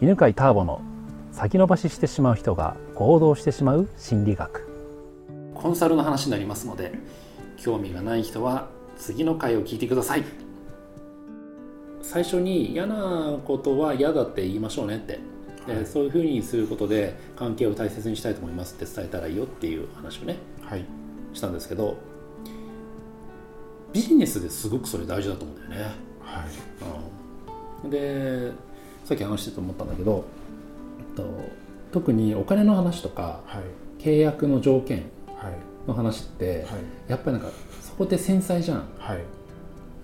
犬飼ターボの先延ばししてしまう人が行動してしまう心理学。コンサルの話になりますので興味がない人は次の回を聞いてください。最初に嫌なことは嫌だって言いましょうねって。でそういうふうにすることで関係を大切にしたいと思いますって伝えたらいいよっていう話をね、はい、したんですけどビジネスですごくそれ大事だと思うんだよね。はい。うん、でさっき話してて思ったんだけどと特にお金の話とか、はい、契約の条件の話って、はい、やっぱりなんかそこって繊細じゃん、はい。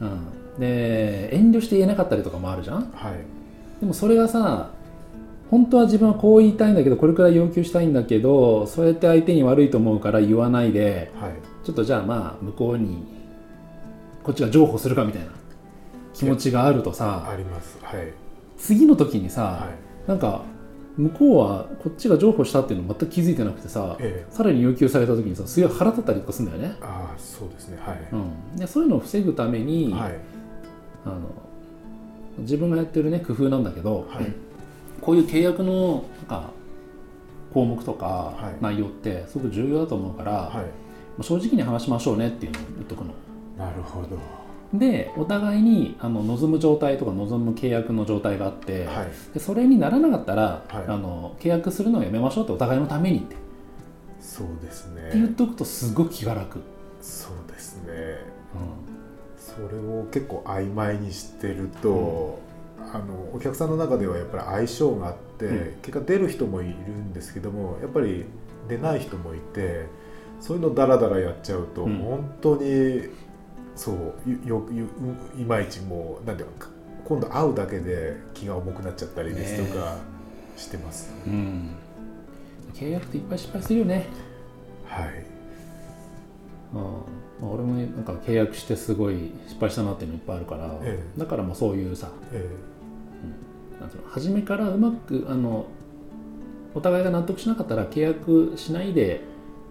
うん、で遠慮して言えなかったりとかもあるじゃん、はい、でもそれがさ本当は自分はこう言いたいんだけどこれくらい要求したいんだけどそうやって相手に悪いと思うから言わないで、はい、ちょっとじゃあまあ向こうにこっちが譲歩するかみたいな気持ちがあるとさあります。はい次の時にさ、はい、なんか向こうはこっちが譲歩したっていうの全く気づいてなくてさ、ええ、さらに要求された時にさすごい腹立ったりとかするんだよね。ああそうですね。はい、うん、でそういうのを防ぐために、はい、あの自分がやってるね工夫なんだけど、はい、こういう契約のなんか項目とか内容ってすごく重要だと思うから、はい、正直に話しましょうねっていうのを言っとくの。なるほどでお互いにあの望む状態とか望む契約の状態があって、はい、でそれにならなかったら、はい、あの契約するのをやめましょうってお互いのためにって。そうですね。って言っとくとすごく気が楽。そうですね、うん、それを結構曖昧にしてると、うん、あのお客さんの中ではやっぱり相性があって、うん、結果出る人もいるんですけどもやっぱり出ない人もいてそういうのダラダラやっちゃうと、本当にそうよいまいちもうなんていうか今度会うだけで気が重くなっちゃったりですとかしてます、ね、うん、契約っていっぱい失敗するよね。はい。あまあ、俺も、ね、なんか契約してすごい失敗したなっていうのいっぱいあるから、ええ、だからまあそういうさ、えうん、なんていうの初めからうまくあのお互いが納得しなかったら契約しないで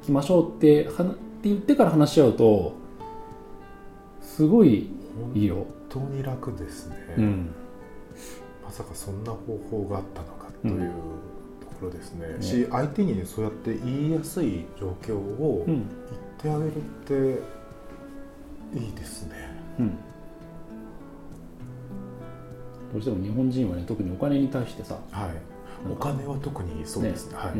いきましょうってはって言ってから話し合うとすごいいいよ。本当に楽ですね、うん、まさかそんな方法があったのかというところですね、うん、し相手にそうやって言いやすい状況を言ってあげるっていいですね、うん、どうしても日本人はね特にお金に対してさ、はい、お金は特にそうですね、ね、はい、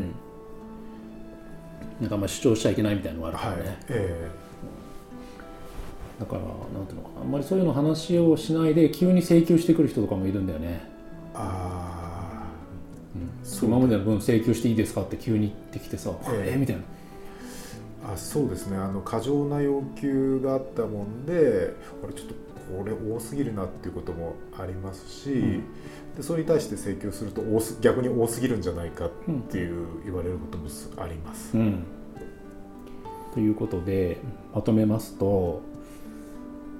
なんかま主張しちゃいけないみたいなのがあるからね、はい、えーだからなんていうのかなあんまりそういうの話をしないで急に請求してくる人とかもいるんだよね。ああ、うん、今までの分請求していいですかって急に言ってきてさええ。ー、みたいな。あそうですね。あの過剰な要求があったもんでこれちょっとこれ多すぎるなっていうこともありますし、うん、でそれに対して請求すると多す逆に多すぎるんじゃないかっていう言われることもあります。うん、ということでまとめますと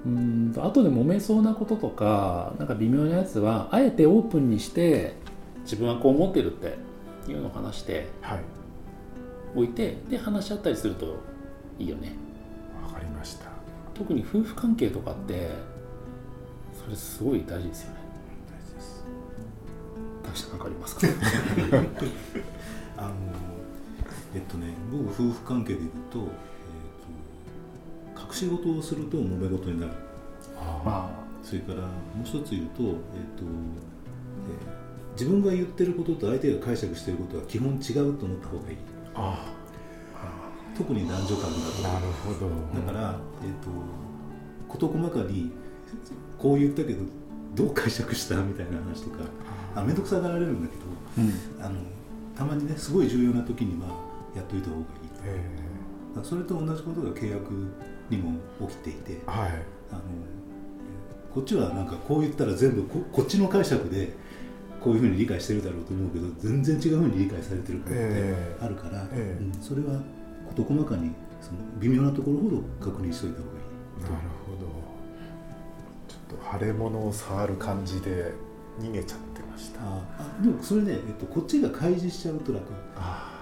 うん後で揉めそうなこととかなんか微妙なやつはあえてオープンにして自分はこう思ってるっていうのを話しておい。て、はい、で話し合ったりするといいよね。わかりました。特に夫婦関係とかってそれすごい大事ですよね。大事です。大事何かありますか？あのえっとね僕夫婦関係でいうと隠し事をすると揉め事になる。あそれからもう一つ言うと,、えーとえー、自分が言ってることと相手が解釈していることは基本違うと思った方がいい。あ特に男女間だと。なるほど。だから、えーと、事細かにこう言ったけどどう解釈したみたいな話とかあ面倒くさがられるんだけど、うん、あのたまにねすごい重要な時にはやっといた方がいい。それと同じことが契約にも起きていて、はい、あのこっちはなんかこう言ったら全部ここっちの解釈でこういうふうに理解してるだろうと思うけど全然違うふうに理解されてることってあるから、えーえ。ーうん、それは事細かにその微妙なところほど確認しておいた方がいい。なるほど。ちょっと腫れ物を触る感じで逃げちゃってました。あでもそれね、えっと、こっちが開示しちゃうと楽あなるほほど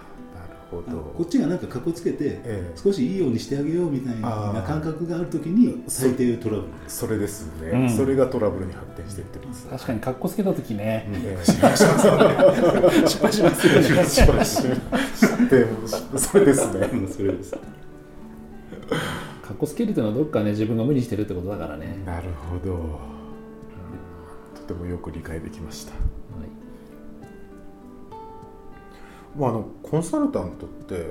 こっちがなんかかっこつけて、ええ、少しいいようにしてあげようみたいな感覚があるときに最低トラブルそれですね、うん、それがトラブルに発展していってます。確かにかっこつけたときね、失敗しますね失敗しますね失敗しますそれですねそれです。かっこつけるというのはどっかね自分が無理してるってことだからね。なるほど、うん、とてもよく理解できました、まあ、あのコンサルタントって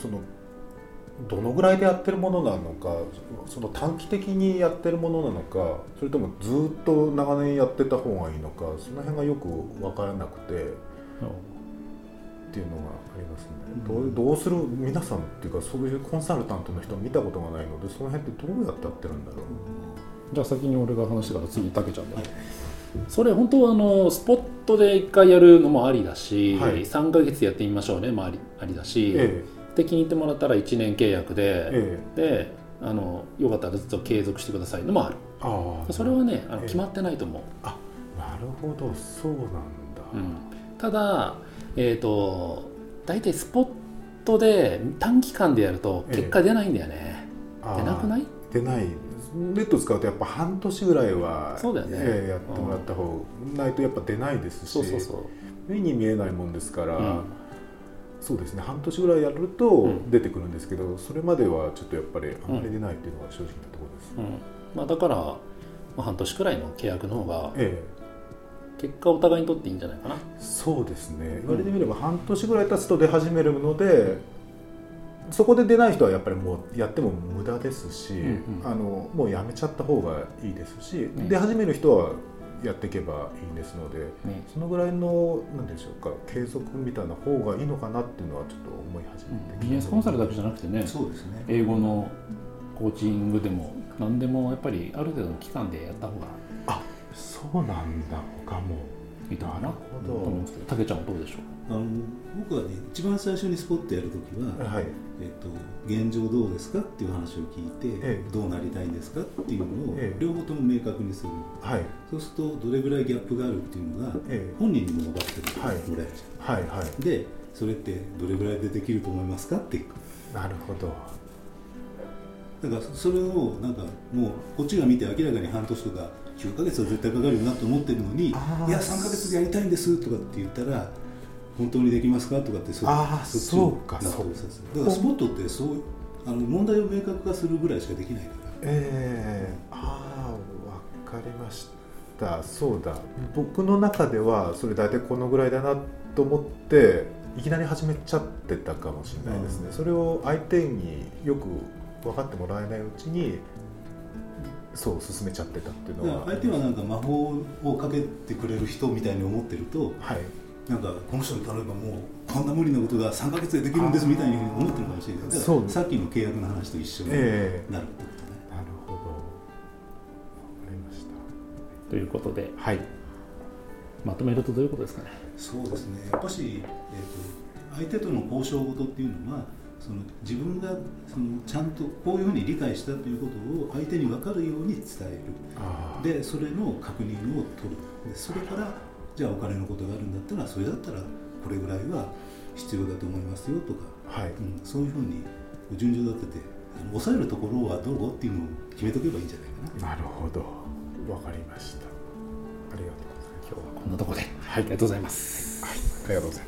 そのどのぐらいでやってるものなのかその短期的にやってるものなのかそれともずっと長年やってた方がいいのかその辺がよく分からなくて、っていうのがありますね、どうどうする皆さんっていうかそういうコンサルタントの人見たことがないのでその辺ってどうやってやってるんだろう、じゃあ先に俺が話してから次たけちゃんだ、それ本当はあのスポットで1回やるのもありだし、はい、3か月やってみましょうねもありありだし、ええ、で気に入ってもらったら1年契約で、ええ、であのよかったらずっと継続してくださいのもある。あそれはねあの決まってないと思う、あなるほどそうなんだ、うん、ただえっ、ー、と大体スポットで短期間でやると結果出ないんだよね、出なくない？出ないネット使うとやっぱ半年ぐらいはそうだよね、えー、やってもらった方がないとやっぱ出ないですしそうそうそう。目に見えないもんですから、うん、そうですね。半年ぐらいやると出てくるんですけど、うん、それまではちょっとやっぱりあまり出ないっていうのが正直なところです、うん、まあ、だから、まあ、半年くらいの契約の方が、ええ。結果お互いにとっていいんじゃないかな。そうですね。言われてみれば半年ぐらい経つと出始めるので、そこで出ない人はやっぱりもうやっても無駄ですし、うんうん、あのもうやめちゃった方がいいですし、出始める人はやっていけばいいですので、ね、そのぐらいの何でしょうか継続みたいな方がいいのかなっていうのはちょっと思い始めて、うん、ビジネスコンサルだけじゃなくてね。そうですね。英語のコーチングでも何でもやっぱりある程度の期間でやった方が。あそうなんだ。他もいいかなと思うんですけどたけちゃんはどうでしょう？あの僕はね一番最初にスポットやるときは、はい。えっと、現状どうですかっていう話を聞いて、ええ、どうなりたいんですかっていうのを両方とも明確にする、はい、そうするとどれぐらいギャップがあるっていうのが本人にも分かってる。もらえるじゃん、はいはい。はい、でそれってどれぐらいでできると思いますかってなるほど。だからそれをなんかもうこっちが見て明らかに半年とか9ヶ月は絶対かかるよなと思ってるのにいや3ヶ月でやりたいんですとかって言ったら本当にできますかとかってそあそそうか。そう。だからスポットってそうあの問題を明確化するぐらいしかできないから。ええー、ああ分かりました。そうだ。僕の中ではそれ大体このぐらいだなと思っていきなり始めちゃってたかもしれないですね、うん、それを相手によく分かってもらえないうちにそう進めちゃってたっていうのは。相手はなんか魔法をかけてくれる人みたいに思ってると、はい、なんかこの人に頼ればもうこんな無理なことが3か月でできるんですみたいに思ってるかもしれない。そうさっきの契約の話と一緒になるってことね、えー、なるほど。わかりました。ということで、はい、まとめるとどういうことですかね？そうですね。やっぱし、えーと、相手との交渉事っていうのはその自分がそのちゃんとこういうふうに理解したということを相手に分かるように伝える。でそれの確認を取る。でそれからじゃあお金のことがあるんだったらそれだったらこれぐらいは必要だと思いますよとか、はい。うん、そういうふうに順序立てて抑えるところはどう？っていうのを決めとけばいいんじゃないかな。なるほど。わかりました。ありがとうございます。今日はこんなところで、はい、ありがとうございます、はい、ありがとうございまし